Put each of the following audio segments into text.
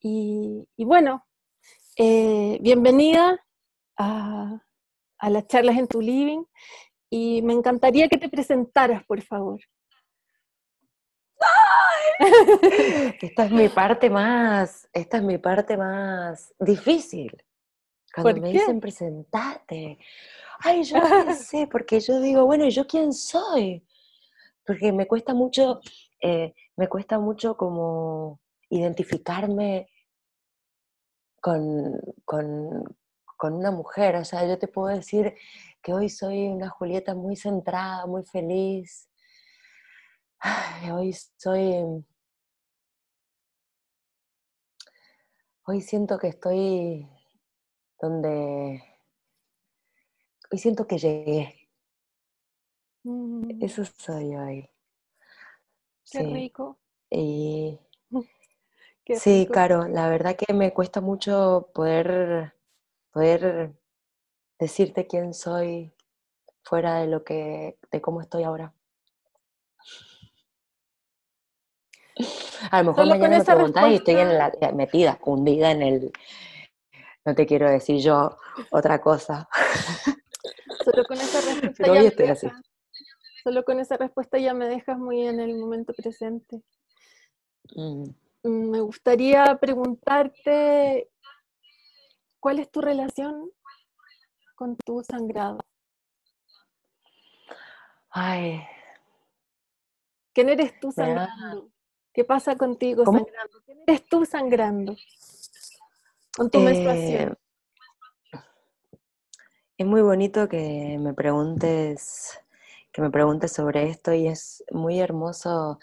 Y, bueno, eh, bienvenida a, a las charlas en tu living y me encantaría que te presentaras, por favor. Esta es mi parte más, esta es mi parte más difícil. Cuando me dicen presentate, ay, yo no sé, porque yo digo, bueno, ¿y yo quién soy? Porque me cuesta mucho, eh, me cuesta mucho como identificarme con, con, con una mujer. O sea, yo te puedo decir que hoy soy una Julieta muy centrada, muy feliz. hoy soy... Hoy siento que estoy donde... Hoy siento que llegué. Mm. Eso soy hoy. Qué rico. Y... sí, claro, la verdad que me cuesta mucho poder poder decirte quién soy fuera de lo que, de cómo estoy ahora. A lo mejor mañana me preguntas y estoy en la, metida, hundida en el. No te quiero decir yo otra cosa. Solo con esa respuesta. ya estoy así. Solo con esa respuesta ya me dejas muy en el momento presente. Mm. Mm, me gustaría preguntarte ¿Cuál es tu relación con tu sangrado? Ay. ¿Quién eres tú sangrando? ¿Qué pasa contigo sangrando? ¿Quién eres tú sangrando? Con tu menstruación. Eh, es muy bonito que me preguntes que me preguntes sobre esto y es muy hermoso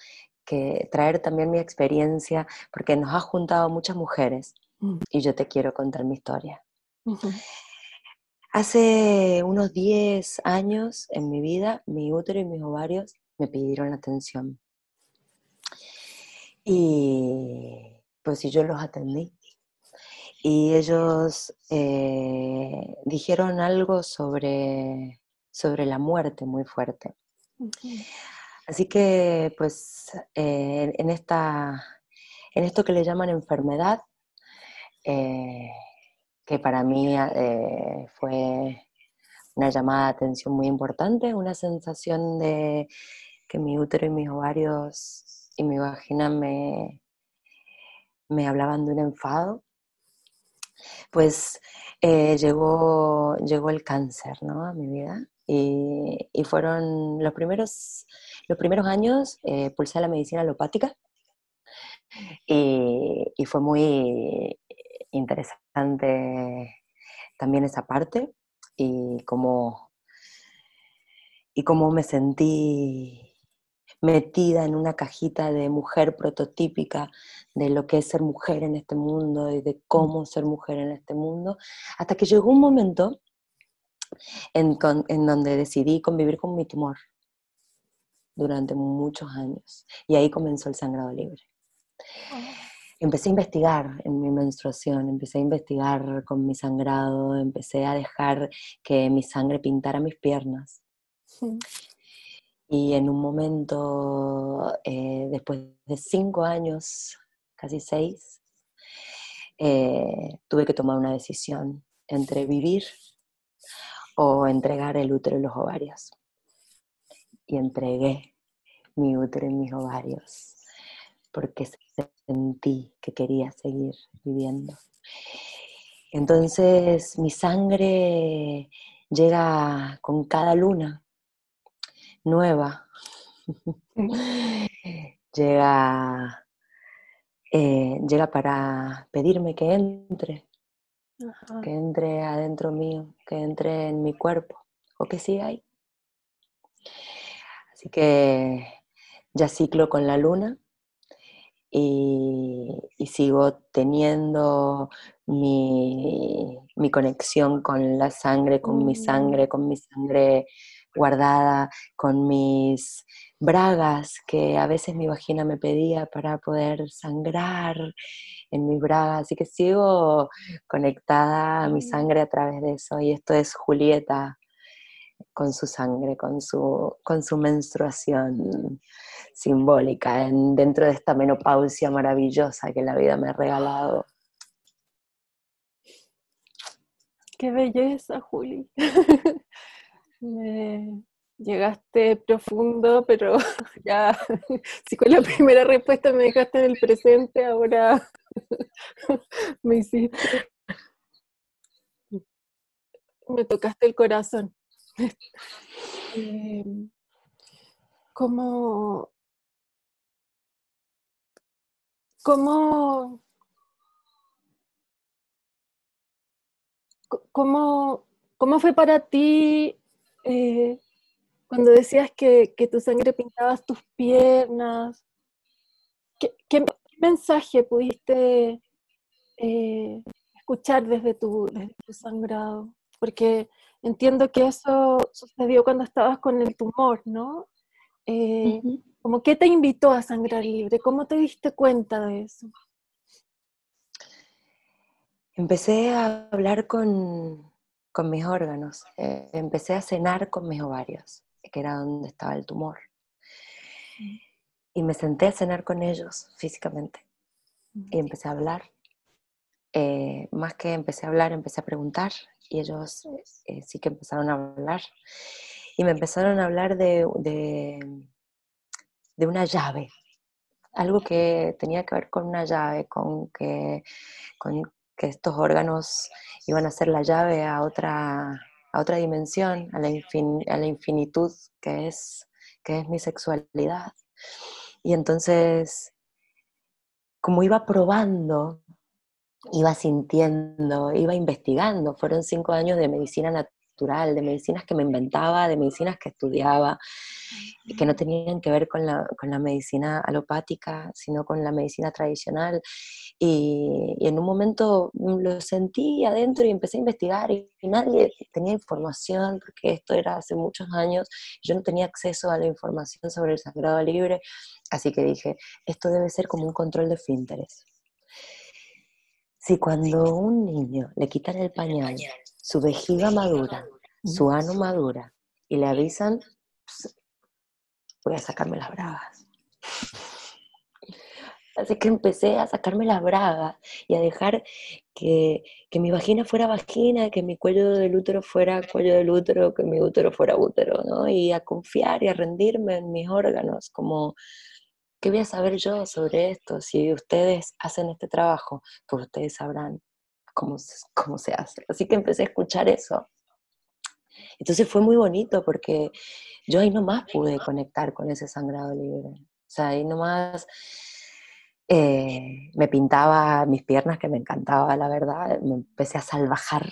que traer también mi experiencia porque nos ha juntado muchas mujeres Mm. y yo te quiero contar mi historia. Hace unos 10 años en mi vida, mi útero y mis ovarios me pidieron atención. Y pues yo los atendí. Y ellos eh, dijeron algo sobre, sobre la muerte muy fuerte. Así que pues eh, en, esta, en esto que le llaman enfermedad, eh, que para mí eh, fue una llamada de atención muy importante, una sensación de que mi útero y mis ovarios y mi vagina me, me hablaban de un enfado, pues llegó, llegó el cáncer ¿no? a mi vida y, fueron los primeros, los primeros años, pulsé la medicina alopática y, fue muy interesante también esa parte y cómo, y cómo me sentí metida en una cajita de mujer prototípica de lo que es ser mujer en este mundo y de cómo ser mujer en este mundo, hasta que llegó un momento en, en donde decidí convivir con mi tumor durante muchos años y ahí comenzó el sangrado libre. Oh empecé a investigar en mi menstruación, empecé a investigar con mi sangrado, empecé a dejar que mi sangre pintara mis piernas. Y en un momento, eh, después de cinco años, casi seis, eh, tuve que tomar una decisión entre vivir o entregar el útero y los ovarios. Y entregué mi útero y mis ovarios, porque sentí que quería seguir viviendo. Entonces mi sangre llega con cada luna nueva. llega, eh, llega para pedirme que entre, que entre adentro mío, que entre en mi cuerpo, o que siga ahí. Así que ya ciclo con la luna y, sigo teniendo mi, conexión con la sangre, con mi mm. sangre, con mi sangre guardada, con mis bragas que a veces mi vagina me pedía para poder sangrar en mis bragas, así que sigo conectada a mi mm. sangre a través de eso y esto es Julieta con su sangre, con su, con su menstruación simbólica dentro de esta menopausia maravillosa que la vida me ha regalado. Qué belleza, Juli. llegaste profundo, pero ya, si con la primera respuesta me dejaste en el presente, ahora me hiciste. Me tocaste el corazón. Em, ¿Cómo, cómo, cómo, cómo fue para ti eh, cuando decías que, tu sangre pintaba tus piernas? ¿Qué, mensaje pudiste eh, escuchar desde tu, desde tu sangrado? Porque entiendo que eso sucedió cuando estabas con el tumor, ¿no? Eh, como qué te invitó a sangrar libre, ¿cómo te diste cuenta de eso? Empecé a hablar con, mis órganos, eh, empecé a cenar con mis ovarios, que era donde estaba el tumor. Y me senté a cenar con ellos físicamente. Y empecé a hablar. Eh, más que empecé a hablar, empecé a preguntar y ellos eh, sí que empezaron a hablar. Y me empezaron a hablar de, de, una llave, algo que tenía que ver con una llave, con que, con que estos órganos iban a ser la llave a otra, a otra dimensión, a la, a la infinitud que es, que es mi sexualidad. Y entonces, como iba probando iba sintiendo, iba investigando. Fueron cinco años de medicina natural, de medicinas que me inventaba, de medicinas que estudiaba, y que no tenían que ver con la, con la medicina alopática, sino con la medicina tradicional. Y, en un momento lo sentí adentro y empecé a investigar y, nadie tenía información, porque esto era hace muchos años, yo no tenía acceso a la información sobre el sagrado libre, así que dije, esto debe ser como un control de finteres si cuando un niño le quitan el pañal, su vejiga madura, su ano madura, y le avisan, pues, voy a sacarme las bragas. Así que empecé a sacarme las bragas y a dejar que, que, mi vagina fuera vagina, que mi cuello del útero fuera cuello del útero, que mi útero fuera útero, ¿no? Y a confiar y a rendirme en mis órganos, como ¿qué voy a saber yo sobre esto? Si ustedes hacen este trabajo, pues ustedes sabrán cómo, cómo se hace. Así que empecé a escuchar eso. Entonces fue muy bonito porque yo ahí nomás pude conectar con ese sangrado libre. O sea, ahí nomás eh, me pintaba mis piernas que me encantaba, la verdad. Me empecé a salvajar,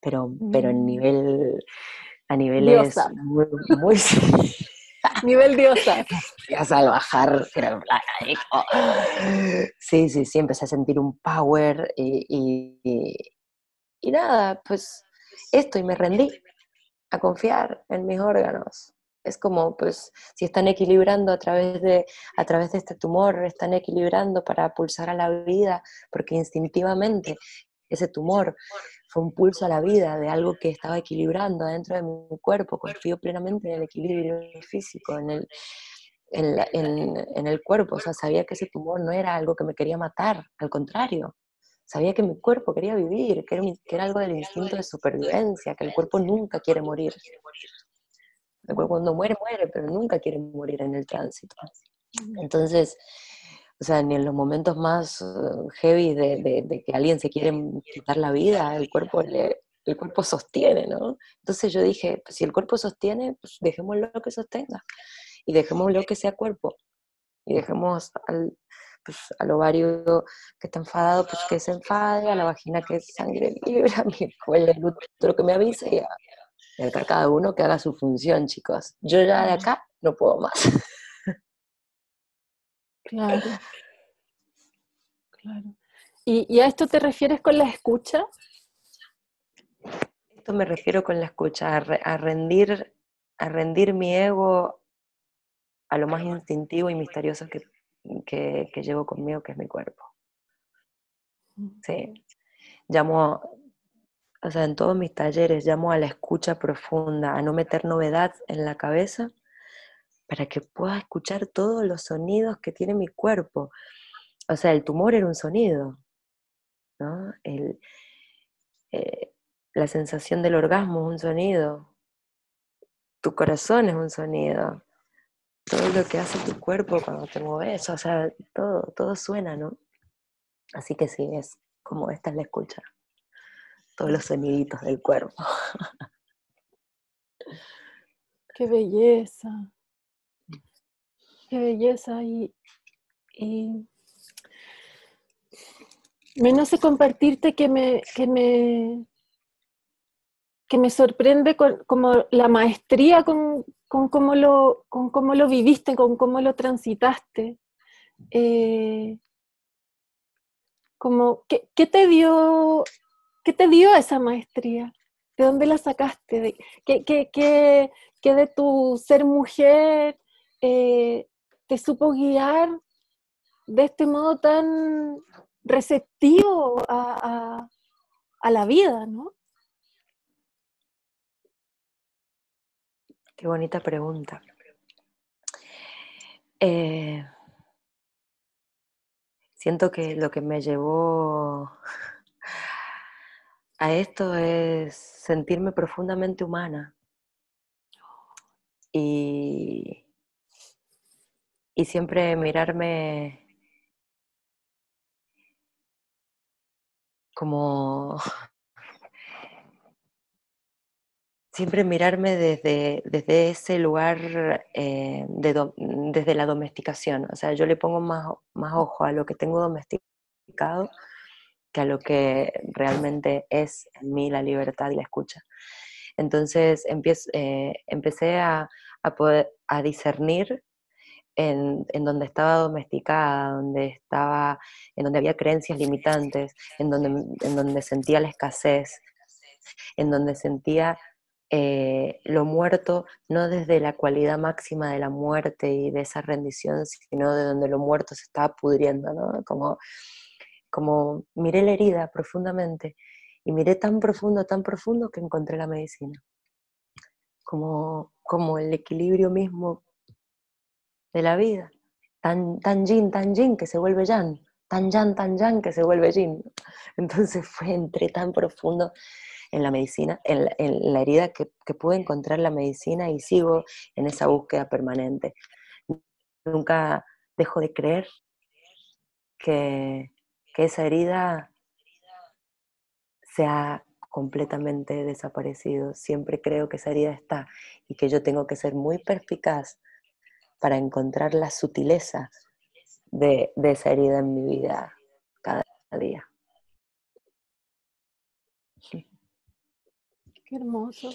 pero, pero en mm. nivel, a niveles muy, muy Nivel diosa. a salvajar, Sí, sí, sí, empecé a sentir un power y, y, nada, pues esto y me rendí a confiar en mis órganos. Es como, pues, si están equilibrando a través, de, a través de este tumor, están equilibrando para pulsar a la vida, porque instintivamente ese tumor fue un pulso a la vida de algo que estaba equilibrando dentro de mi cuerpo. Confío plenamente en el equilibrio físico, en el, en, el cuerpo. O sea, sabía que ese tumor no era algo que me quería matar, al contrario. Sabía que mi cuerpo quería vivir, que era, que era algo del instinto de supervivencia, que el cuerpo nunca quiere morir. El cuerpo cuando muere, muere, pero nunca quiere morir en el tránsito. Entonces, o sea, ni en los momentos más uh, heavy de, que alguien se quiere quitar la vida, el cuerpo, el cuerpo sostiene, ¿no? Entonces yo dije, pues si el cuerpo sostiene, pues dejémoslo que sostenga y dejémoslo que sea cuerpo y dejemos al, pues, al ovario que está enfadado, pues que se enfade, a la vagina que es sangre libre, a mi cuello el útero que me avise y, a, y acá cada uno que haga su función, chicos. Yo ya de acá no puedo más. Claro. Claro. ¿Y, a esto te refieres con la escucha? Esto me refiero con la escucha, a, rendir, a rendir mi ego a lo más instintivo y misterioso que, que, llevo conmigo, que es mi cuerpo. Sí. Llamo, o sea, en todos mis talleres llamo a la escucha profunda, a no meter novedad en la cabeza para que pueda escuchar todos los sonidos que tiene mi cuerpo. O sea, el tumor era un sonido, ¿no? El, eh, la sensación del orgasmo es un sonido, tu corazón es un sonido, todo lo que hace tu cuerpo cuando te mueves, o sea, todo, todo suena, ¿no? Así que sí, es como esta es la escucha, todos los soniditos del cuerpo. Qué belleza, qué belleza y, y me nace compartirte que me, que me, que me sorprende como la maestría con, con, cómo lo, con cómo lo viviste, con cómo lo transitaste. Eh, como, ¿qué, te dio, ¿Qué te dio esa maestría? ¿De dónde la sacaste? ¿Qué, qué, de tu ser mujer eh, te supo guiar de este modo tan receptivo a, a la vida, ¿no? Qué bonita pregunta. Eh, siento que lo que me llevó a esto es sentirme profundamente humana. Y, y siempre mirarme como siempre mirarme desde, desde ese lugar, eh, desde la domesticación. O sea, yo le pongo más, más ojo a lo que tengo domesticado que a lo que realmente es en mí la libertad y la escucha. Entonces eh, empecé a, a discernir en, donde estaba domesticada, donde estaba, en donde había creencias limitantes, en donde, en donde sentía la escasez, en donde sentía eh, lo muerto no desde la cualidad máxima de la muerte y de esa rendición, sino de donde lo muerto se estaba pudriendo, ¿no? Como, como miré la herida profundamente y miré tan profundo, tan profundo que encontré la medicina. Como, como el equilibrio mismo de la vida. Tan, tan yin, tan yin que se vuelve yang. Tan yang, tan yang que se vuelve yin. Entonces fue entre tan profundo en la medicina, en la, herida que, pude encontrar la medicina y sigo en esa búsqueda permanente. Nunca dejo de creer que, esa herida se ha completamente desaparecido. Siempre creo que esa herida está y que yo tengo que ser muy perspicaz para encontrar la sutileza de, de esa herida en mi vida cada día. Qué hermoso.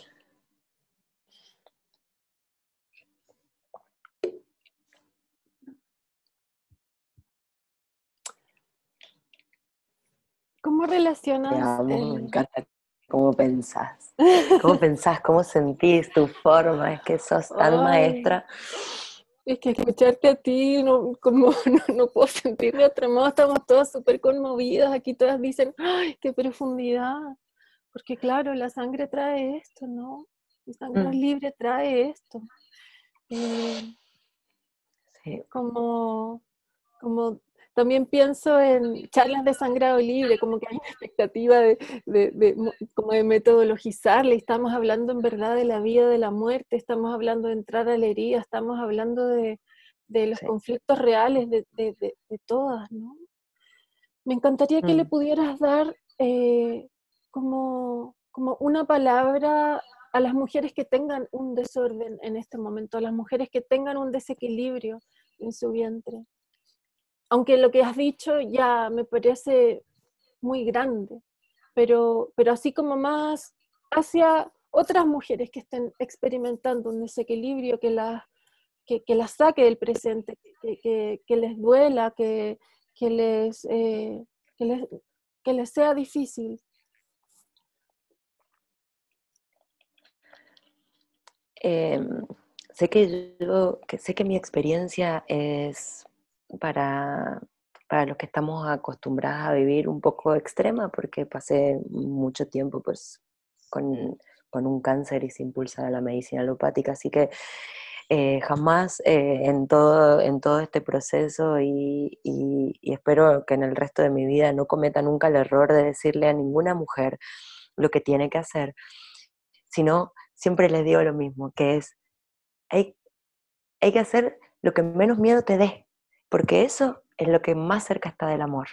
¿Cómo relacionas? me encanta cómo pensás. ¿Cómo pensás? ¿Cómo sentís tu forma? Es que sos tan maestra. Es que escucharte a ti, no, como no, puedo sentir de otro modo, estamos todas súper conmovidas, aquí todas dicen, ¡ay, qué profundidad! Porque claro, la sangre trae esto, ¿no? La sangre mm. libre trae esto. Eh, como, como también pienso en charlas de sangrado libre, como que hay una expectativa de, de, como de metodologizarle, estamos hablando en verdad de la vida, de la muerte, estamos hablando de entrar a la herida, estamos hablando de, los conflictos reales de, todas, ¿no? Me encantaría que le mm. pudieras dar eh, como, como una palabra a las mujeres que tengan un desorden en este momento, a las mujeres que tengan un desequilibrio en su vientre. Aunque lo que has dicho ya me parece muy grande, pero, pero así como más hacia otras mujeres que estén experimentando un desequilibrio que las que, que saque del presente, que, que, les duela, que, les, eh, les, que les sea difícil. Em, sé que yo, sé que mi experiencia es para, para los que estamos acostumbrados a vivir un poco extrema, porque pasé mucho tiempo pues con, con un cáncer y se impulsa la medicina alopática, así que eh, jamás eh, en, todo, en todo este proceso y, espero que en el resto de mi vida no cometa nunca el error de decirle a ninguna mujer lo que tiene que hacer, sino siempre les digo lo mismo, que es, hay, hay que hacer lo que menos miedo te dé, porque eso es lo que más cerca está del amor.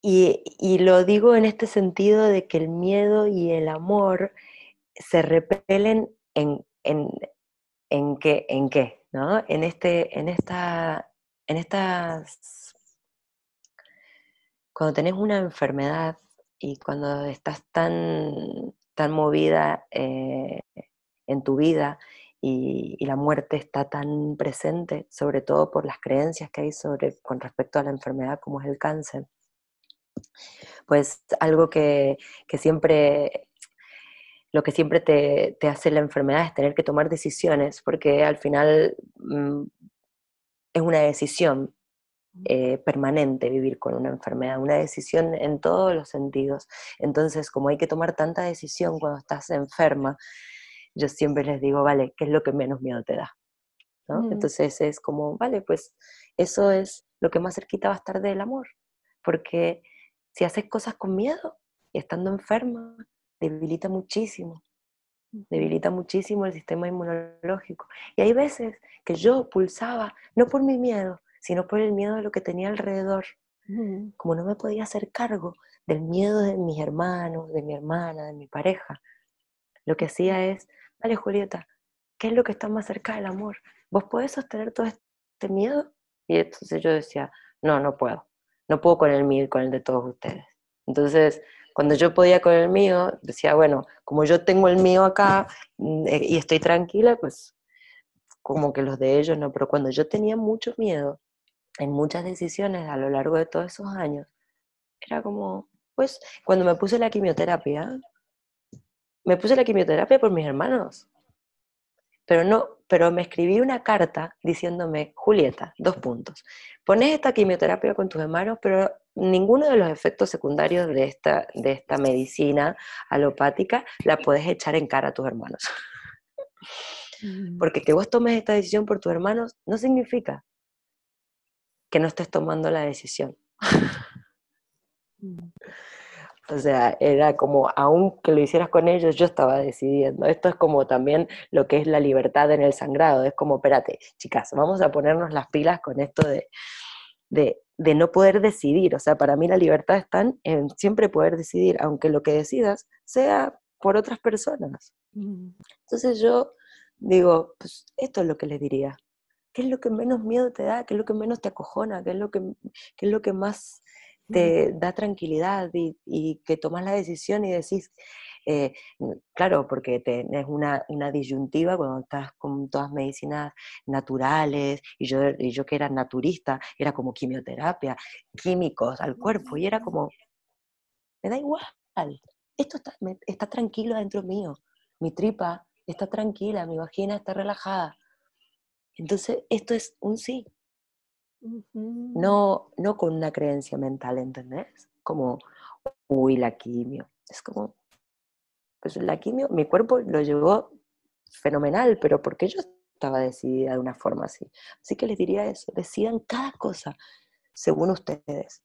Y, y, lo digo en este sentido de que el miedo y el amor se repelen en, en, en, qué, en qué, ¿no? En, este, en, esta, en estas... Cuando tenés una enfermedad y cuando estás tan, tan movida eh, en tu vida y, la muerte está tan presente, sobre todo por las creencias que hay sobre, con respecto a la enfermedad como es el cáncer, pues algo que, que siempre lo que siempre te, hace la enfermedad es tener que tomar decisiones, porque al final mm, es una decisión eh, permanente vivir con una enfermedad, una decisión en todos los sentidos. Entonces, como hay que tomar tanta decisión cuando estás enferma, yo siempre les digo, vale, ¿qué es lo que menos miedo te da? Mm. Entonces es como, vale, pues eso es lo que más cerquita va a estar del amor, porque si haces cosas con miedo y estando enferma, debilita muchísimo, debilita muchísimo el sistema inmunológico. Y hay veces que yo pulsaba, no por mi miedo, sino por el miedo de lo que tenía alrededor. Como no me podía hacer cargo del miedo de mis hermanos, de mi hermana, de mi pareja, lo que hacía es, vale Julieta, ¿qué es lo que está más cerca del amor? ¿Vos podés sostener todo este miedo? Y entonces yo decía, no, no puedo, no puedo con el mío y con el de todos ustedes. Entonces, cuando yo podía con el mío, decía, bueno, como yo tengo el mío acá mm, eh, y estoy tranquila, pues como que los de ellos no, pero cuando yo tenía mucho miedo en muchas decisiones a lo largo de todos esos años, era como, pues cuando me puse la quimioterapia, me puse la quimioterapia por mis hermanos, pero no, pero me escribí una carta diciéndome, Julieta, dos puntos, pones esta quimioterapia con tus hermanos, pero ninguno de los efectos secundarios de esta, de esta medicina alopática la puedes echar en cara a tus hermanos. Mm. Porque que vos tomes esta decisión por tus hermanos no significa que no estés tomando la decisión. O sea, era como, aunque lo hicieras con ellos, yo estaba decidiendo. Esto es como también lo que es la libertad en el sangrado. Es como, espérate, chicas, vamos a ponernos las pilas con esto de, de, de no poder decidir. O sea, para mí la libertad está en siempre poder decidir, aunque lo que decidas sea por otras personas. Mm. Entonces yo digo, pues esto es lo que les diría. ¿Qué es lo que menos miedo te da? ¿Qué es lo que menos te acojona? ¿Qué es lo que, qué es lo que más te da tranquilidad y, que tomas la decisión y decís, eh, claro, porque tenés una, una, disyuntiva cuando estás con todas medicinas naturales, y yo, y yo que era naturista, era como quimioterapia, químicos al cuerpo, y era como, me da igual, esto está, está tranquilo dentro mío, mi tripa está tranquila, mi vagina está relajada. Entonces, esto es un sí, no, no con una creencia mental, ¿entendés? Como, uy, la quimio. Es como, pues la quimio, mi cuerpo lo llevó fenomenal, pero porque yo estaba decidida de una forma así. Así que les diría eso, decidan cada cosa según ustedes,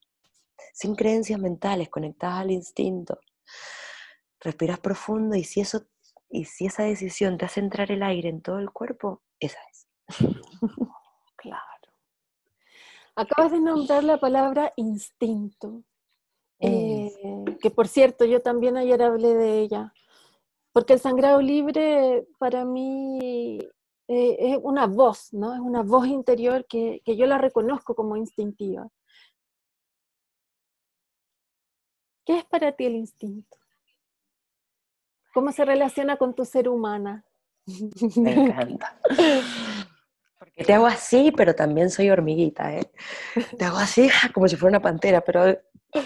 sin creencias mentales, conectadas al instinto. Respiras profundo y si eso y si esa decisión te hace entrar el aire en todo el cuerpo, esa es. claro. Acabas de nombrar la palabra instinto, eh, que por cierto yo también ayer hablé de ella, porque el sangrado libre para mí eh, es una voz, ¿no? Es una voz interior que, que yo la reconozco como instintiva. ¿Qué es para ti el instinto? ¿Cómo se relaciona con tu ser humana? Me encanta. Porque te hago así, pero también soy hormiguita, ¿eh? Te hago así como si fuera una pantera, pero,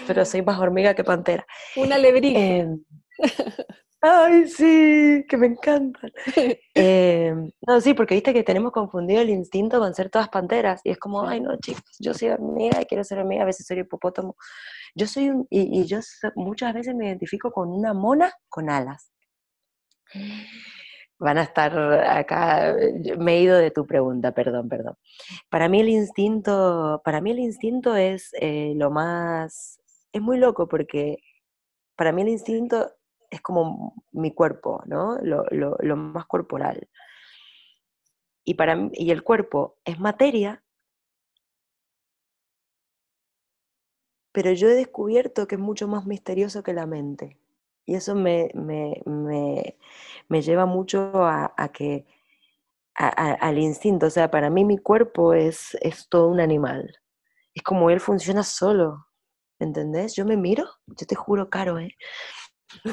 pero soy más hormiga que pantera. Una lebrija. Em, Ay, sí, que me encantan. Em, no, sí, porque viste que tenemos confundido el instinto con ser todas panteras. Y es como, ay, no, chicos, yo soy hormiga y quiero ser hormiga, a veces soy hipopótamo. Yo soy un, y, y yo muchas veces me identifico con una mona con alas. Van a estar acá, me he ido de tu pregunta, perdón, perdón. Para mí el instinto, para mí el instinto es eh, lo más, es muy loco porque para mí el instinto es como mi cuerpo, ¿no? Lo, más corporal. Y, para y el cuerpo es materia, pero yo he descubierto que es mucho más misterioso que la mente. Y eso me, me, me, lleva mucho a, que, al instinto. O sea, para mí mi cuerpo es, es todo un animal. Es como él funciona solo. ¿Entendés? Yo me miro, yo te juro, Caro, ¿eh?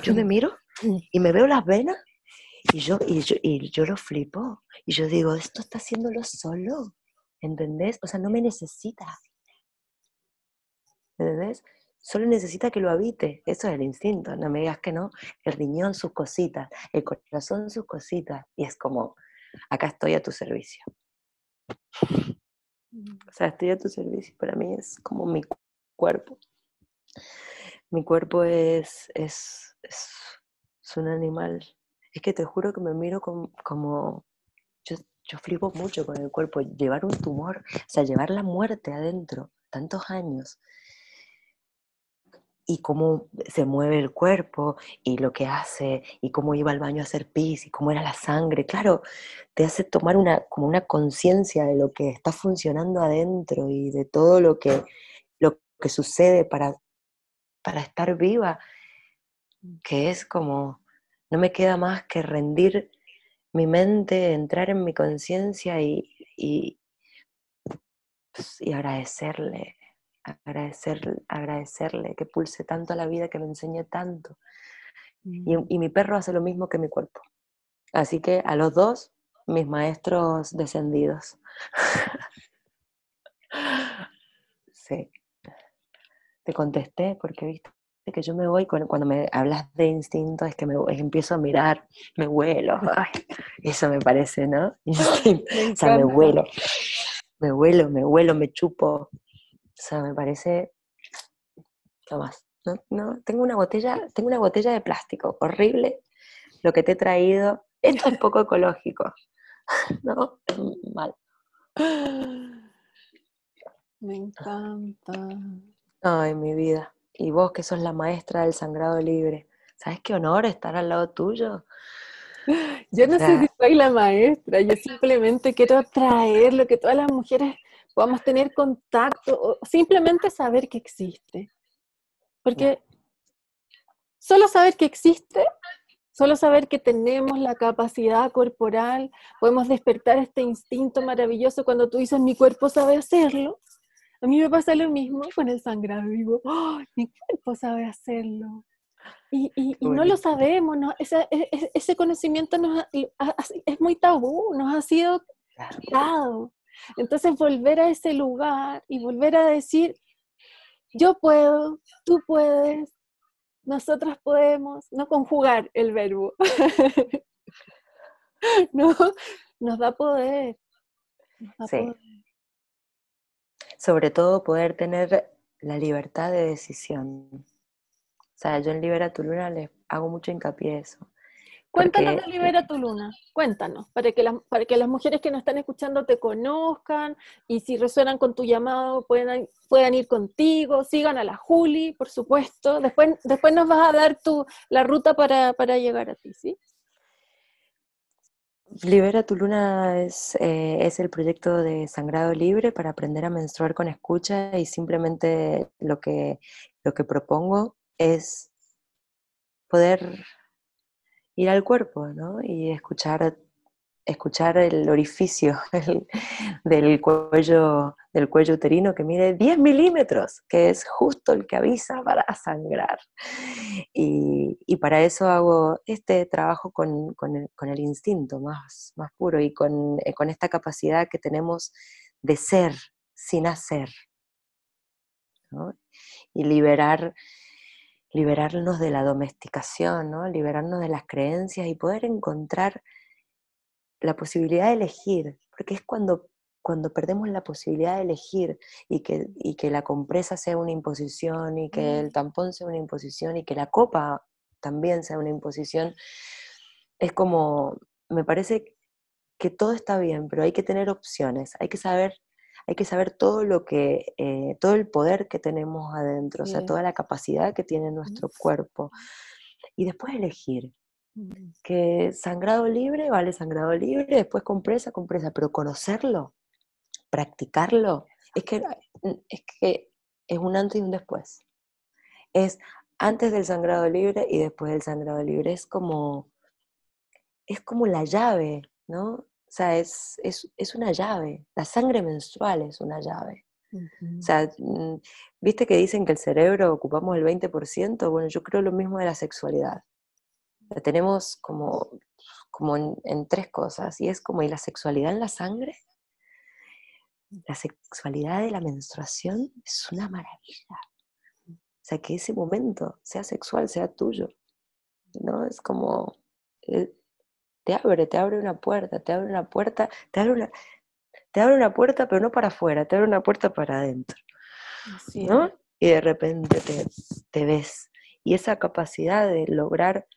Yo me miro y me veo las venas y yo, y yo, y yo lo flipo. Y yo digo, esto está haciéndolo solo. ¿Entendés? O sea, no me necesita. ¿Entendés? Solo necesita que lo habite. Eso es el instinto. No me digas que no. El riñón, sus cositas. El corazón, sus cositas. Y es como, acá estoy a tu servicio. Mm. O sea, estoy a tu servicio. Para mí es como mi cuerpo. Mi cuerpo es, es, es, un animal. Es que te juro que me miro como, como yo, yo flipo mucho con el cuerpo. Llevar un tumor, o sea, llevar la muerte adentro, tantos años y cómo se mueve el cuerpo y lo que hace y cómo iba al baño a hacer pis y cómo era la sangre. Claro, te hace tomar una, como una conciencia de lo que está funcionando adentro y de todo lo que, lo que sucede para, para estar viva, que es como, no me queda más que rendir mi mente, entrar en mi conciencia y, y, y agradecerle agradecer, agradecerle que pulse tanto a la vida, que me enseñe tanto. Y, mm. y, mi perro hace lo mismo que mi cuerpo. Así que a los dos, mis maestros descendidos. sí. Te contesté porque viste que yo me voy, cuando me hablas de instinto, es que me empiezo a mirar, me vuelo. eso me parece, ¿no? o sea, me vuelo. Me vuelo, me vuelo, me chupo, o sea, me parece lo más. No, no, tengo una botella, tengo una botella de plástico, horrible lo que te he traído. Esto es poco ecológico. ¿No? Mal. Me encanta. Ay, mi vida. Y vos que sos la maestra del sangrado libre. ¿Sabes qué honor estar al lado tuyo? Yo no sé si soy la maestra, yo simplemente quiero traer lo que todas las mujeres podamos tener contacto, o simplemente saber que existe. Porque solo saber que existe, solo saber que tenemos la capacidad corporal, podemos despertar este instinto maravilloso cuando tú dices mi cuerpo sabe hacerlo. A mí me pasa lo mismo con el sangrado, digo, ¡Oh, mi cuerpo sabe hacerlo. Y, y, no lo sabemos, ¿no? Ese, e, ese, conocimiento nos es muy tabú, nos ha sido dado. Entonces volver a ese lugar y volver a decir, yo puedo, tú puedes, nosotras podemos, no conjugar el verbo. no, nos da poder. sí. Sobre todo poder tener la libertad de decisión. O sea, yo en Libera tu Luna les hago mucho hincapié eso. Cuéntanos de Libera tu Luna, cuéntanos, para que, para que las mujeres que nos están escuchando te conozcan y si resuenan con tu llamado puedan, puedan ir contigo, sigan a la Juli, por supuesto. Después, después nos vas a dar tu, la ruta para, llegar a ti, ¿sí? Libera tu Luna es, eh, es el proyecto de Sangrado Libre para aprender a menstruar con escucha y simplemente lo que, lo que propongo es poder ir al cuerpo, ¿no? Y escuchar, escuchar el orificio del, cuello, del cuello uterino que mide 10 milímetros, que es justo el que avisa para sangrar. Y, para eso hago este trabajo con, el, instinto más, más puro y con, eh, con esta capacidad que tenemos de ser sin hacer. Y liberar liberarnos de la domesticación, ¿no? liberarnos de las creencias y poder encontrar la posibilidad de elegir, porque es cuando, cuando perdemos la posibilidad de elegir y que, y que la compresa sea una imposición y que el tampón sea una imposición y que la copa también sea una imposición, es como, me parece que todo está bien, pero hay que tener opciones, hay que saber, hay que saber todo lo que, eh, todo el poder que tenemos adentro, o sea, toda la capacidad que tiene nuestro cuerpo. Y después elegir. Que sangrado libre vale sangrado libre, después compresa, compresa, pero conocerlo, practicarlo, es que, es que es un antes y un después. Es antes del sangrado libre y después del sangrado libre. Es como, es como la llave, ¿no? O sea, es, es, una llave. La sangre menstrual es una llave. O sea, mm, viste que dicen que el cerebro ocupamos el 20%. Bueno, yo creo lo mismo de la sexualidad. La tenemos como, como en, en, tres cosas. Y es como, ¿y la sexualidad en la sangre? La sexualidad de la menstruación es una maravilla. O sea, que ese momento sea sexual, sea tuyo. ¿No? Es como, eh, te abre, te abre una puerta, te abre una puerta, te abre una, te abre una puerta, pero no para afuera, te abre una puerta para adentro. ¿no? Y de repente te, te ves. Y esa capacidad de lograr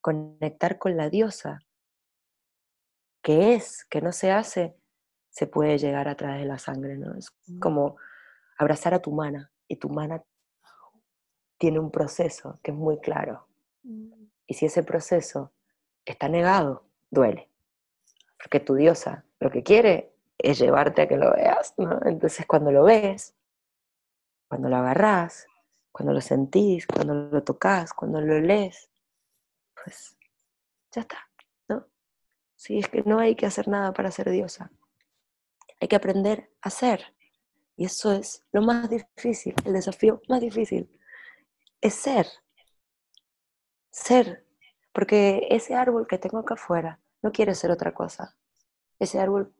conectar con la diosa, que es, que no se hace, se puede llegar a través de la sangre, ¿no? Es como abrazar a tu mana, y tu mana tiene un proceso que es muy claro. Mm. Y si ese proceso está negado, duele. Porque tu diosa lo que quiere es llevarte a que lo veas, ¿no? Entonces cuando lo ves, cuando lo agarrás, cuando lo sentís, cuando lo tocas, cuando lo lees, pues ya está, ¿no? Sí, es que no hay que hacer nada para ser diosa. Hay que aprender a ser. Y eso es lo más difícil, el desafío más difícil es ser. Ser. Porque ese árbol que tengo acá afuera no quiere ser otra cosa. Ese árbol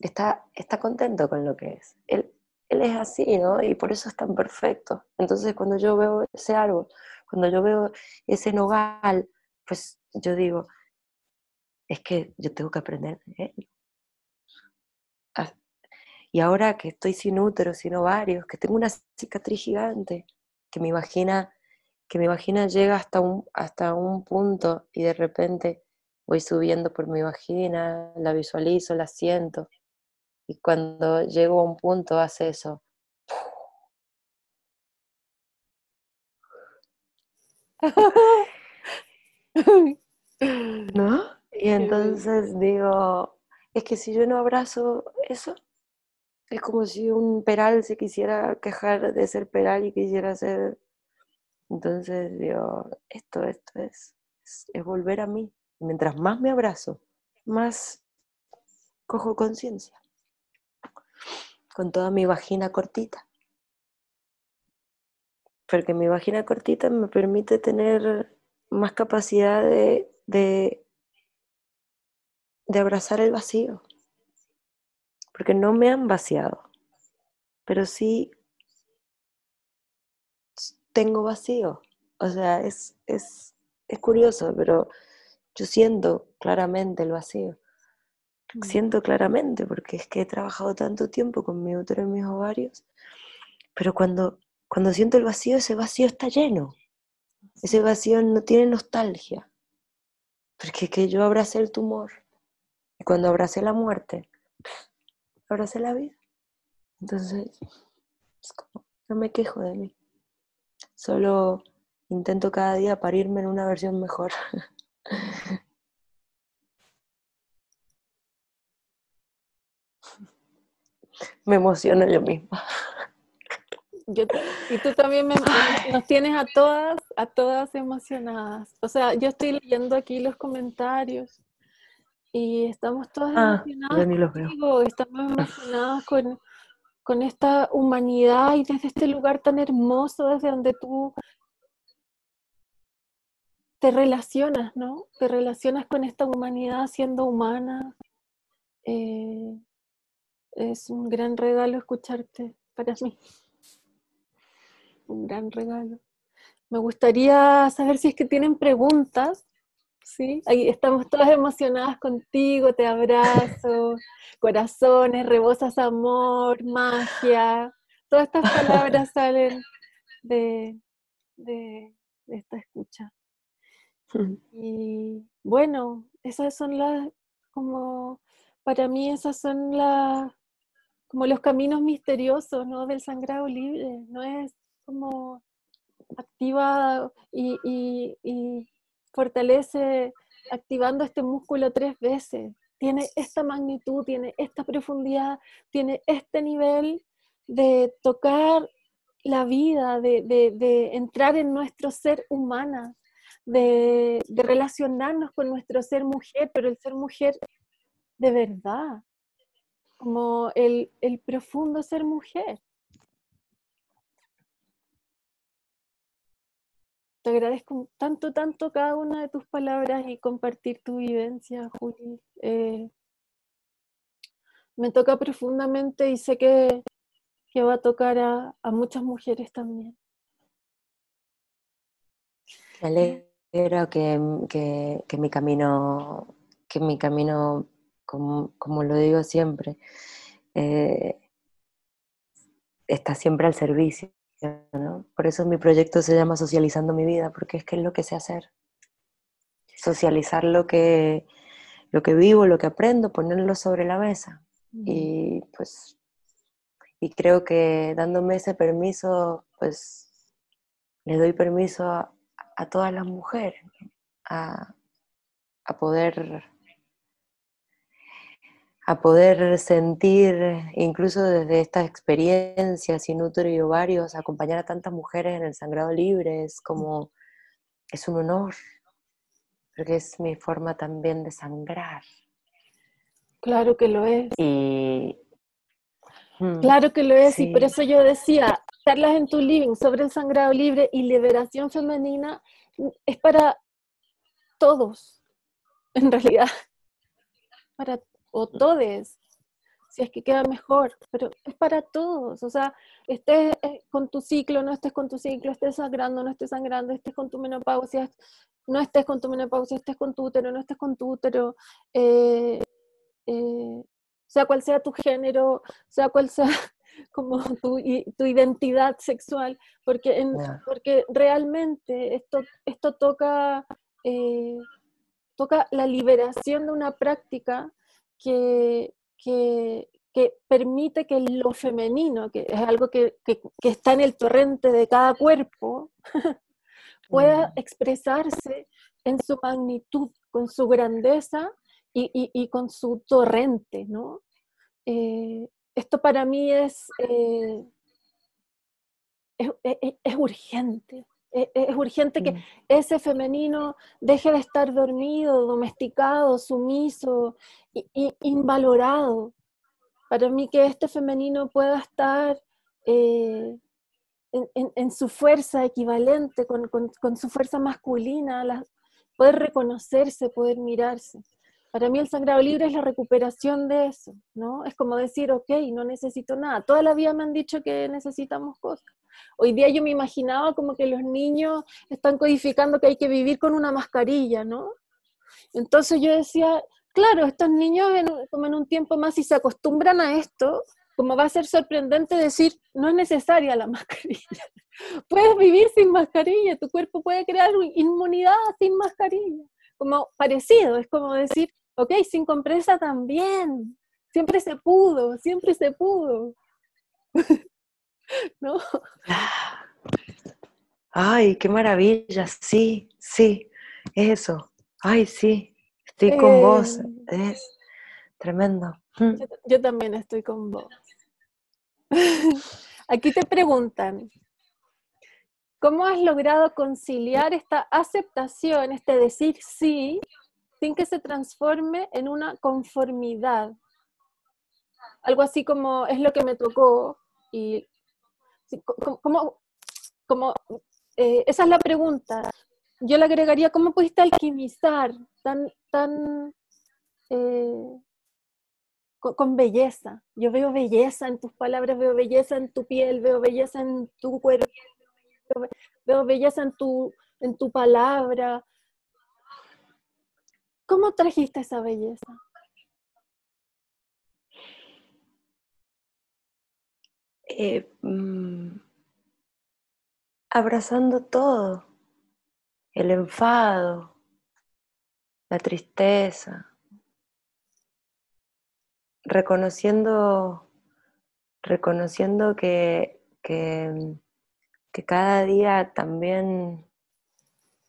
está, está contento con lo que es. Él, él es así, ¿no? Y por eso es tan perfecto. Entonces cuando yo veo ese árbol, cuando yo veo ese nogal, pues yo digo, es que yo tengo que aprender de él. Ah, y ahora que estoy sin útero, sin ovarios, que tengo una cicatriz gigante, que mi vagina, que mi vagina llega hasta un, hasta un punto y de repente voy subiendo por mi vagina, la visualizo, la siento. Y cuando llego a un punto hace eso. ¿No? Y entonces digo, es que si yo no abrazo eso, es como si un peral se quisiera quejar de ser peral y quisiera ser... Entonces digo, esto, esto es, es, volver a mí. Mientras más me abrazo, más cojo conciencia. Con toda mi vagina cortita. Porque mi vagina cortita me permite tener más capacidad de, de, de abrazar el vacío porque no me han vaciado, pero sí tengo vacío. O sea, es, es, es curioso, pero yo siento claramente el vacío. Mm. Siento claramente, porque es que he trabajado tanto tiempo con mi útero y mis ovarios, pero cuando, cuando siento el vacío, ese vacío está lleno. Ese vacío no tiene nostalgia. Porque que yo abracé el tumor y cuando abracé la muerte, abracé la vida. Entonces, es como, no me quejo de mí. Solo intento cada día parirme en una versión mejor. me emociona yo misma. y tú también me, nos tienes a todas, a todas emocionadas. O sea, yo estoy leyendo aquí los comentarios y estamos todas ah, emocionadas estamos emocionadas con, con esta humanidad y desde este lugar tan hermoso, desde donde tú te relacionas, ¿no? Te relacionas con esta humanidad siendo humana. Eh, es un gran regalo escucharte para mí. Un gran regalo. me gustaría saber si es que tienen preguntas. ¿Sí? Ahí estamos todas emocionadas contigo, te abrazo, corazones, rebosas amor, magia. Todas estas palabras salen de, de, esta escucha. Y bueno, esas son las, como, para mí esas son las, como los caminos misteriosos, ¿no? Del sangrado libre, no es como activa y, fortalece activando este músculo tres veces. Tiene esta magnitud, tiene esta profundidad, tiene este nivel de tocar la vida, de, entrar en nuestro ser humana, de, relacionarnos con nuestro ser mujer, pero el ser mujer de verdad, como el, el profundo ser mujer. Te agradezco tanto, tanto cada una de tus palabras y compartir tu vivencia, Juli. Eh, me toca profundamente y sé que, que va a tocar a, muchas mujeres también. Me alegro que, que, mi camino, que mi camino, como, como lo digo siempre, eh, está siempre al servicio por eso mi proyecto se llama Socializando mi vida, porque es que es lo que sé hacer. Socializar lo que, lo que vivo, lo que aprendo, ponerlo sobre la mesa. Y pues, y creo que dándome ese permiso, pues le doy permiso a, todas las mujeres a, a poder a poder sentir, incluso desde estas experiencias sin útero y ovarios, acompañar a tantas mujeres en el sangrado libre, es como, es un honor, porque es mi forma también de sangrar. Claro que lo es. Y, mm, claro que lo es, y por eso yo decía, charlas en tu living sobre el sangrado libre y liberación femenina es para todos, en realidad, para o todes, si es que queda mejor, pero es para todos, o sea, estés eh, con tu ciclo, no estés con tu ciclo, estés sangrando, no estés sangrando, estés con tu menopausia, no estés con tu menopausia, estés con tu útero, no estés con tu útero, eh, eh, sea cual sea tu género, sea cual sea como tu, tu identidad sexual, porque, porque realmente esto, esto toca, toca la liberación de una práctica que, que, permite que lo femenino, que es algo que, está en el torrente de cada cuerpo, pueda expresarse en su magnitud, con su grandeza y, con su torrente, ¿no? Eh, esto para mí es, eh, es, urgente. Es, urgente que mm. ese femenino deje de estar dormido, domesticado, sumiso, y, invalorado. Para mí que este femenino pueda estar eh, en, su fuerza equivalente, con, su fuerza masculina, poder reconocerse, poder mirarse. Para mí el sangrado libre es la recuperación de eso, ¿no? Es como decir, ok, no necesito nada. Toda la vida me han dicho que necesitamos cosas. Hoy día yo me imaginaba como que los niños están codificando que hay que vivir con una mascarilla, ¿no? Entonces yo decía, claro, estos niños en, como en un tiempo más, si se acostumbran a esto, como va a ser sorprendente decir, no es necesaria la mascarilla. Puedes vivir sin mascarilla, tu cuerpo puede crear inmunidad sin mascarilla. Como parecido, es como decir, ok, sin compresa también. Siempre se pudo, siempre se pudo. ¿no? Ay, qué maravilla, sí, sí, eso. Ay, sí, estoy con vos, eh, es tremendo. Mm. Yo, también estoy con vos. Aquí te preguntan, ¿cómo has logrado conciliar esta aceptación, este decir sí, sin que se transforme en una conformidad? Algo así como es lo que me tocó y ¿Cómo, cómo, eh, esa es la pregunta. Yo le agregaría, ¿cómo pudiste alquimizar tan, tan eh, con, belleza? Yo veo belleza en tus palabras, veo belleza en tu piel, veo belleza en tu cuerpo, veo belleza en tu, en tu palabra. ¿Cómo trajiste esa belleza? Eh, mm, abrazando todo, el enfado, la tristeza, reconociendo, reconociendo que, que, cada día también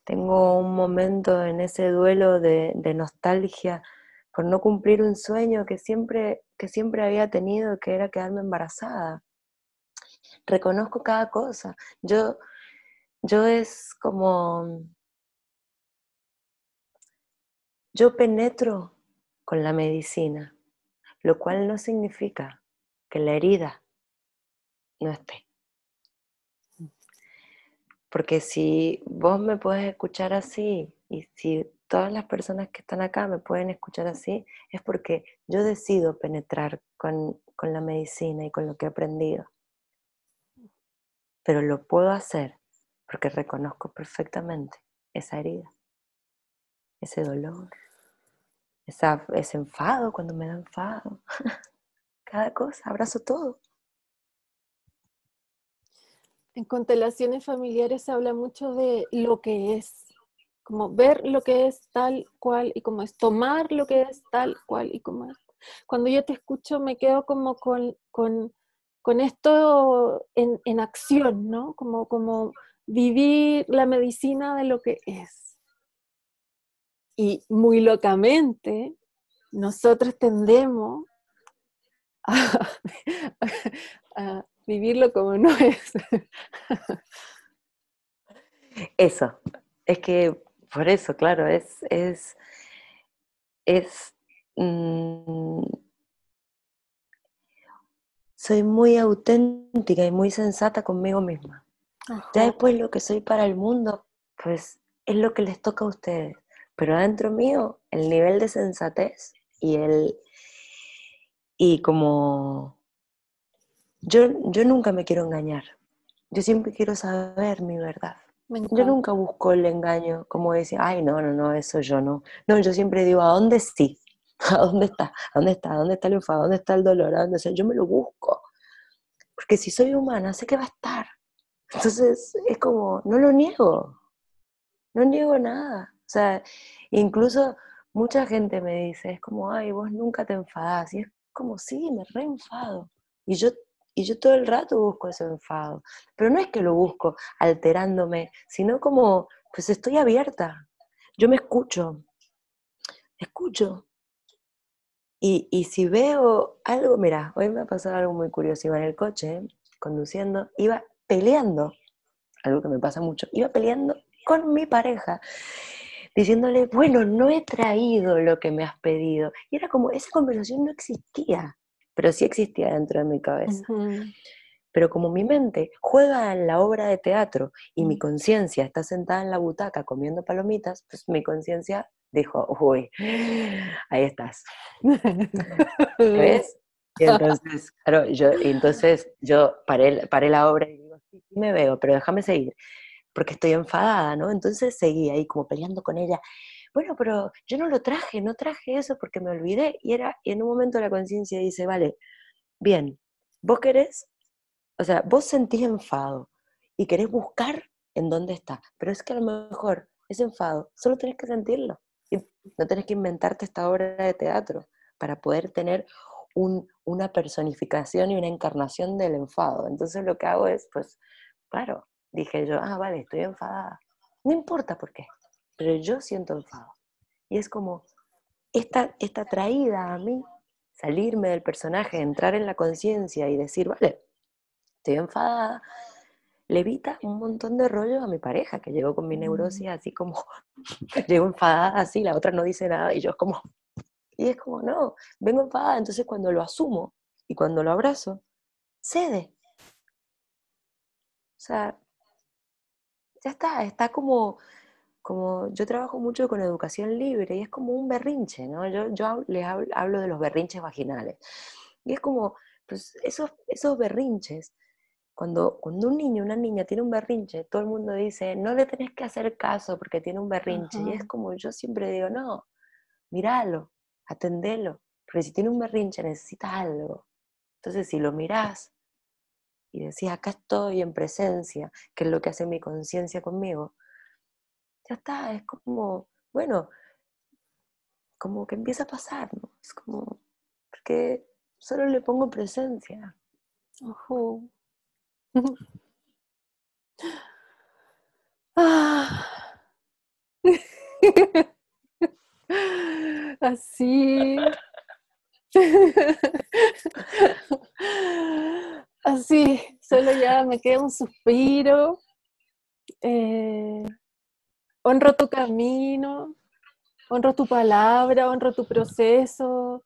tengo un momento en ese duelo de, de, nostalgia por no cumplir un sueño que siempre, que siempre había tenido, que era quedarme embarazada reconozco cada cosa. Yo, yo es como, yo penetro con la medicina, lo cual no significa que la herida no esté. Porque si vos me puedes escuchar así y si todas las personas que están acá me pueden escuchar así, es porque yo decido penetrar con, con la medicina y con lo que he aprendido pero lo puedo hacer porque reconozco perfectamente esa herida, ese dolor, ese enfado cuando me da enfado, cada cosa, abrazo todo. En constelaciones familiares se habla mucho de lo que es, como ver lo que es tal cual y como es, tomar lo que es tal cual y como es. Cuando yo te escucho me quedo como con, con con esto en, acción, ¿no? Como, como vivir la medicina de lo que es. Y muy locamente, nosotros tendemos a, vivirlo como no es. Eso, es que por eso, claro, es, es, es mm, soy muy auténtica y muy sensata conmigo misma. Ya después lo que soy para el mundo, pues es lo que les toca a ustedes. Pero adentro mío, el nivel de sensatez y el... Y como... Yo, yo nunca me quiero engañar. Yo siempre quiero saber mi verdad. Yo nunca busco el engaño, como decir, ay, no, no, no, eso yo no. No, yo siempre digo, ¿a dónde sí? ¿A dónde está? ¿A dónde está? ¿A dónde está el enfado? ¿A dónde está el dolor? ¿A dónde Yo me lo busco. Porque si soy humana, sé que va a estar. Entonces es como, no lo niego. No niego nada. O sea, incluso mucha gente me dice, es como, ay, vos nunca te enfadás. Y es como, sí, me reenfado. Y yo, y yo todo el rato busco ese enfado. Pero no es que lo busco alterándome, sino como, pues estoy abierta. Yo me escucho. Escucho. Y, si veo algo, mira, hoy me ha pasado algo muy curioso, iba en el coche, conduciendo, iba peleando, algo que me pasa mucho, iba peleando con mi pareja, diciéndole, bueno, no he traído lo que me has pedido. Y era como, esa conversación no existía, pero sí existía dentro de mi cabeza. Pero como mi mente juega en la obra de teatro y mi conciencia está sentada en la butaca comiendo palomitas, pues mi conciencia dijo, uy, ahí estás. ¿Ves? Y entonces, claro, yo, entonces yo paré, paré la obra y digo, sí, sí me veo, pero déjame seguir, porque estoy enfadada, ¿no? Entonces seguí ahí como peleando con ella. Bueno, pero yo no lo traje, no traje eso porque me olvidé. Y, era, y en un momento la conciencia dice, vale, bien, vos querés, o sea, vos sentís enfado y querés buscar en dónde está, pero es que a lo mejor ese enfado solo tenés que sentirlo. No tenés que inventarte esta obra de teatro para poder tener una personificación y una encarnación del enfado. Entonces lo que hago es, pues, claro, dije yo, ah, vale, estoy enfadada. No importa por qué, pero yo siento enfado. Y es como esta, esta traída a mí, salirme del personaje, entrar en la conciencia y decir, vale, estoy enfadada, le evita un montón de rollo a mi pareja, que llegó con mi neurosis mm. así como, llegó enfadada así, la otra no dice nada y yo es como, y es como, no, vengo enfadada, entonces cuando lo asumo y cuando lo abrazo, cede. O sea, ya está, está como, como, yo trabajo mucho con educación libre y es como un berrinche, ¿no? Yo, yo les hablo, de los berrinches vaginales. Y es como, pues esos, esos berrinches cuando, cuando un niño, una niña tiene un berrinche, todo el mundo dice, no le tenés que hacer caso porque tiene un berrinche. Y es como yo siempre digo, no, míralo, atendelo. Porque si tiene un berrinche necesita algo. Entonces, si lo mirás y decís, acá estoy en presencia, que es lo que hace mi conciencia conmigo, ya está, es como, bueno, como que empieza a pasar, ¿no? Es como, porque solo le pongo presencia. Ojo. ah. Así. Así, solo ya me queda un suspiro. Eh, honro tu camino, honro tu palabra, honro tu proceso,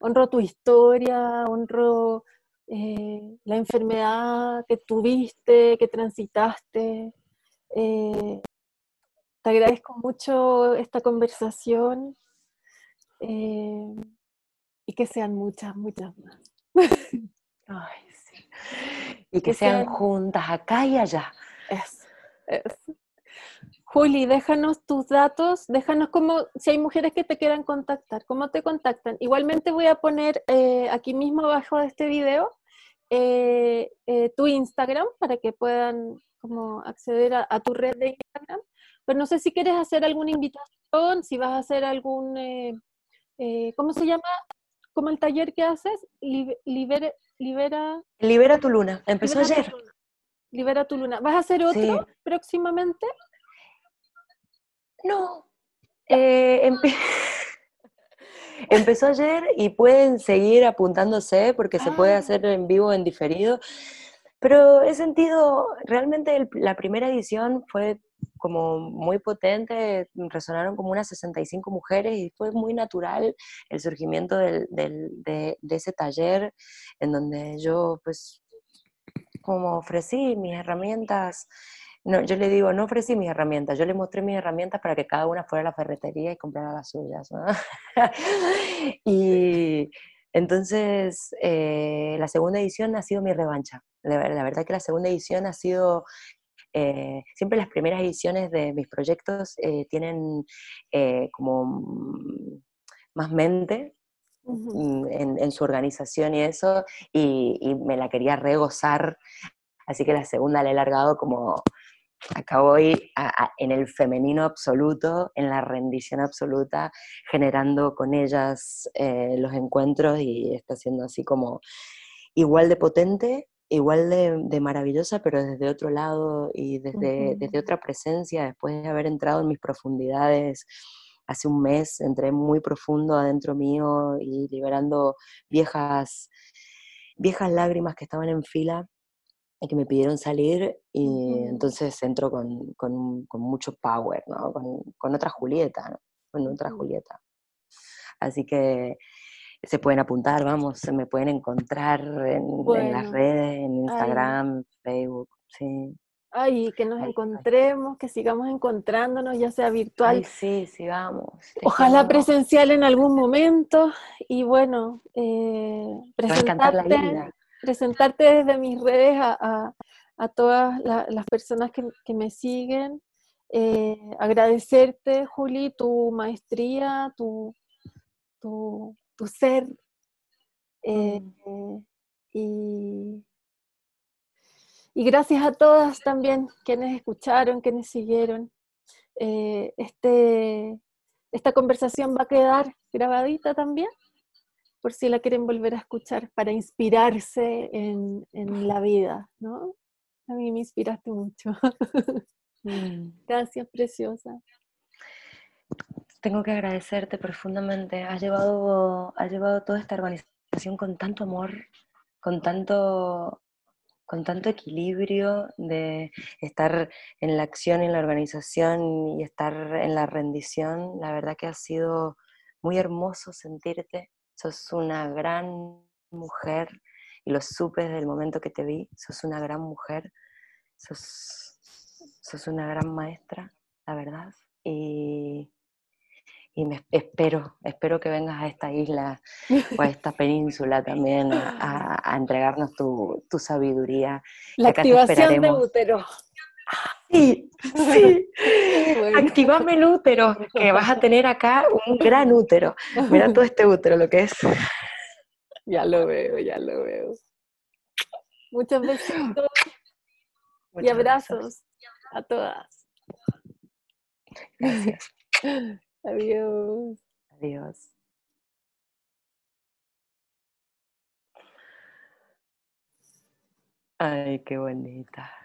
honro tu historia, honro eh, la enfermedad que tuviste, que transitaste. Eh, te agradezco mucho esta conversación y que sean muchas, muchas más. Ay, sí. Y que, sean, juntas acá y allá. Eso, Juli, déjanos tus datos, déjanos como si hay mujeres que te quieran contactar, cómo te contactan. Igualmente voy a poner eh, aquí mismo abajo de este video eh, eh, tu Instagram para que puedan como acceder a, tu red de Instagram. Pero no sé si quieres hacer alguna invitación, si vas a hacer algún, ¿cómo se llama? como el taller que haces, libera, libera... Libera tu luna, empezó ayer. libera tu luna. ¿Vas a hacer otro próximamente? No. Eh, empezó ayer y pueden seguir apuntándose porque se puede hacer en vivo, en diferido. Pero he sentido, realmente la primera edición fue como muy potente, resonaron como unas 65 mujeres y fue muy natural el surgimiento del, de, ese taller en donde yo pues como ofrecí mis herramientas, no, yo le digo, no ofrecí mis herramientas, yo le mostré mis herramientas para que cada una fuera a la ferretería y comprara las suyas. y entonces, eh, la segunda edición ha sido mi revancha. La, la, verdad que la segunda edición ha sido eh, siempre las primeras ediciones de mis proyectos eh, tienen eh, como más mente mm, en, su organización y eso, y, me la quería regozar, así que la segunda la he largado como acá voy en el femenino absoluto, en la rendición absoluta, generando con ellas los encuentros y está siendo así como igual de potente igual de, maravillosa, pero desde otro lado y desde, desde otra presencia, después de haber entrado en mis profundidades. Hace un mes entré muy profundo adentro mío y liberando viejas, viejas lágrimas que estaban en fila que me pidieron salir y entonces entro con, con, con, mucho power, ¿no? Con, con otra Julieta, ¿no? Con otra Julieta. Así que se pueden apuntar, vamos, se me pueden encontrar en, las redes, en Instagram, Facebook, sí. Ay, que nos encontremos, que sigamos encontrándonos, ya sea virtual. Ay, sí, sigamos. Ojalá presencial en algún momento. Y bueno, eh, presentarte, presentarte desde mis redes a, todas las personas que, me siguen. Eh, agradecerte, Juli, tu maestría, tu, tu, tu ser. Eh, mm. y, y, gracias a todas también quienes escucharon, quienes siguieron. Eh, este, esta conversación va a quedar grabadita también, por si la quieren volver a escuchar, para inspirarse en, en la vida, ¿no? A mí me inspiraste mucho. Mm. Gracias, preciosa tengo que agradecerte profundamente. Has llevado, has llevado toda esta organización con tanto amor, con tanto, con tanto equilibrio de estar en la acción, en la organización y estar en la rendición. La verdad que ha sido muy hermoso sentirte. Sos una gran mujer y lo supe desde el momento que te vi. Sos una gran mujer, sos, sos una gran maestra, la verdad. Y y me espero, espero que vengas a esta isla o a esta península también a, entregarnos tu, sabiduría. La activación de útero. Sí, sí. Activame el útero, que vas a tener acá un gran útero. Mira todo este útero, lo que es. Ya lo veo, ya lo veo. Muchos besitos y abrazos a todas. Gracias. Adiós. Adiós. Ay, qué bonita.